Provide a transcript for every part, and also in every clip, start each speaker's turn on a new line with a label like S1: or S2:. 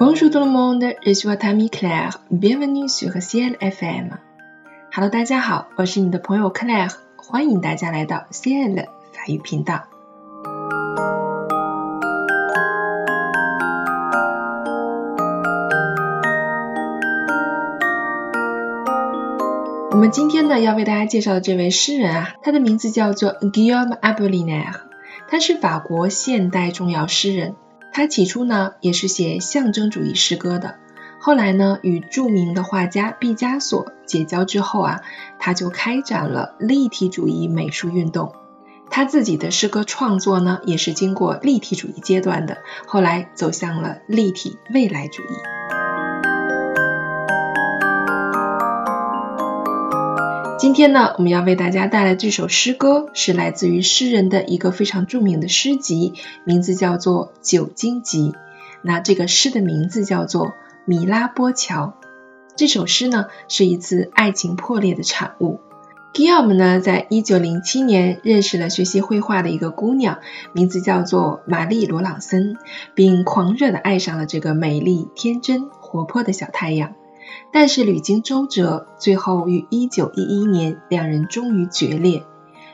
S1: Bonjour tout le monde, je suis votre ami Claire. Bienvenue sur Ciel FM. Hello，大家好，我是你的朋友 Claire，欢迎大家来到 Ciel 法语频道。我们今天呢要为大家介绍的这位诗人啊，他的名字叫做 Guillaume Apollinaire，他是法国现代重要诗人。他起初呢也是写象征主义诗歌的，后来呢与著名的画家毕加索结交之后啊，他就开展了立体主义美术运动。他自己的诗歌创作呢也是经过立体主义阶段的，后来走向了立体未来主义。今天呢，我们要为大家带来这首诗歌，是来自于诗人的一个非常著名的诗集，名字叫做《酒精集》。那这个诗的名字叫做《米拉波桥》。这首诗呢，是一次爱情破裂的产物。Giam 呢，在一九零七年认识了学习绘画的一个姑娘，名字叫做玛丽·罗朗森，并狂热的爱上了这个美丽、天真、活泼的小太阳。但是屡经周折，最后于一九一一年，两人终于决裂。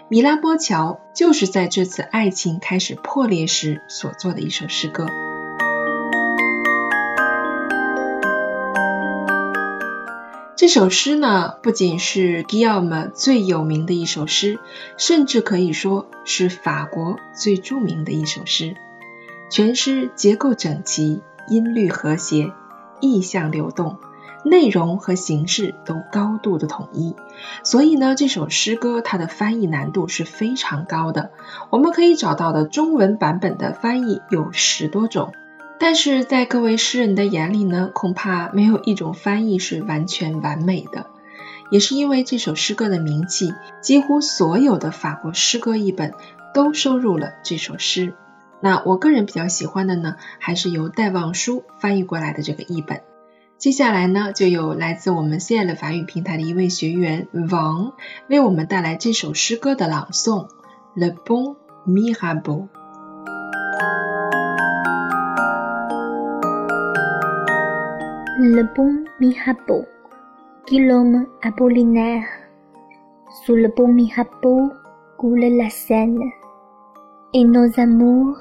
S1: 米拉波桥就是在这次爱情开始破裂时所做的一首诗歌。这首诗呢，不仅是 Guillaume 最有名的一首诗，甚至可以说是法国最著名的一首诗。全诗结构整齐，音律和谐，意象流动。内容和形式都高度的统一，所以呢，这首诗歌它的翻译难度是非常高的。我们可以找到的中文版本的翻译有十多种，但是在各位诗人的眼里呢，恐怕没有一种翻译是完全完美的。也是因为这首诗歌的名气，几乎所有的法国诗歌译本都收入了这首诗。那我个人比较喜欢的呢，还是由戴望舒翻译过来的这个译本。接下来呢，就有来自我们 C L 法语平台的一位学员王为我们带来这首诗歌的朗诵。Le bon Mirabeau。
S2: Le bon Mirabeau, Guillaume Apollinaire. Sous le bon Mirabeau coule la Seine. Et nos amours,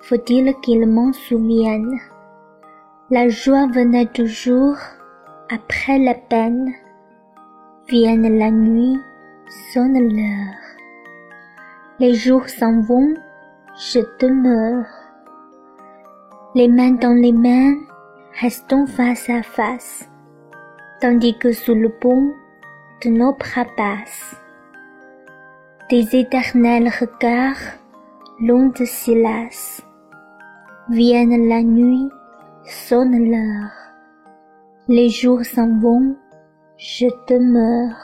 S2: faut-il qu'ils m'en souviennent? La joie venait toujours après la peine. Vienne la nuit, sonne l'heure. Les jours s'en vont, je demeure. Les mains dans les mains, restons face à face, tandis que sous le pont de nos bras passent des éternels regards longs de Silas. Vienne la nuit, sonne l'heure. Les jours s'en vont, je demeure.